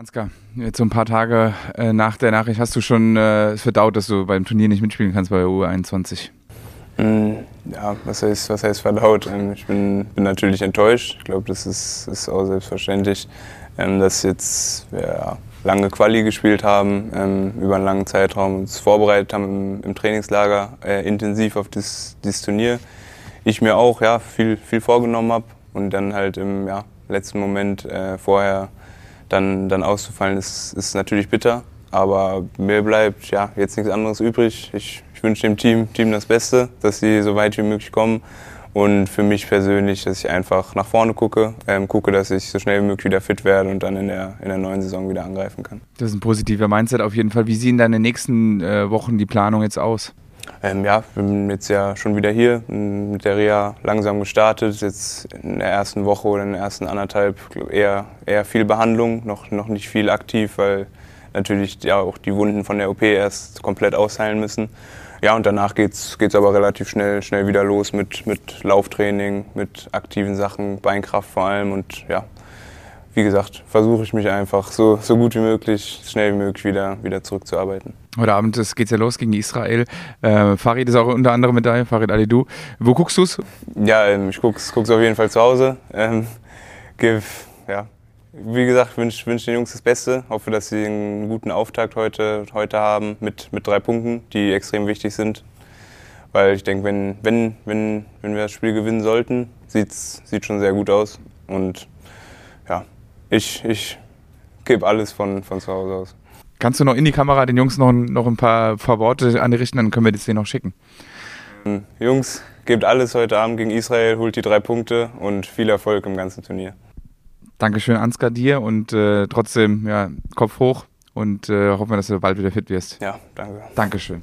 Ansgar, jetzt so ein paar Tage äh, nach der Nachricht hast du schon äh, verdaut, dass du beim Turnier nicht mitspielen kannst bei der U21. Mm, ja, was heißt, was heißt verdaut? Ähm, ich bin, bin natürlich enttäuscht. Ich glaube, das ist, ist auch selbstverständlich, ähm, dass jetzt ja, lange Quali gespielt haben, ähm, über einen langen Zeitraum uns vorbereitet haben im, Trainingslager äh, intensiv auf das, dieses Turnier. Ich mir auch ja, viel, viel vorgenommen habe und dann halt im ja, letzten Moment äh, vorher dann, dann auszufallen, ist, ist natürlich bitter. Aber mir bleibt ja jetzt nichts anderes übrig. Ich, ich wünsche dem Team, Team das Beste, dass sie so weit wie möglich kommen. Und für mich persönlich, dass ich einfach nach vorne gucke, ähm, gucke, dass ich so schnell wie möglich wieder fit werde und dann in der, in der neuen Saison wieder angreifen kann. Das ist ein positiver Mindset auf jeden Fall. Wie sehen deine nächsten äh, Wochen die Planung jetzt aus? Ähm, ja, wir sind jetzt ja schon wieder hier, mit der Reha langsam gestartet. Jetzt in der ersten Woche oder in den ersten anderthalb eher, eher viel Behandlung, noch, noch nicht viel aktiv, weil natürlich ja auch die Wunden von der OP erst komplett ausheilen müssen. Ja, und danach geht es aber relativ schnell, schnell wieder los mit, mit Lauftraining, mit aktiven Sachen, Beinkraft vor allem und ja, wie gesagt, versuche ich mich einfach so, so gut wie möglich, schnell wie möglich wieder, wieder zurückzuarbeiten. Heute Abend geht es ja los gegen Israel. Äh, Farid ist auch unter anderem mit dabei, Farid Alidou. Wo guckst du es? Ja, ähm, ich gucke es auf jeden Fall zu Hause. Ähm, give, ja, wie gesagt, wünsche wünsch den Jungs das Beste. Hoffe, dass sie einen guten Auftakt heute, heute haben mit, mit drei Punkten, die extrem wichtig sind. Weil ich denke, wenn, wenn, wenn, wenn wir das Spiel gewinnen sollten, sieht es schon sehr gut aus. Und ja, ich, ich gebe alles von, von zu Hause aus. Kannst du noch in die Kamera den Jungs noch, noch ein paar, paar Worte anrichten, dann können wir das denen noch schicken. Ähm, Jungs, gebt alles heute Abend gegen Israel, holt die drei Punkte und viel Erfolg im ganzen Turnier. Dankeschön, Ansgar, dir und äh, trotzdem ja, Kopf hoch und äh, hoffen wir, dass du bald wieder fit wirst. Ja, danke. Dankeschön.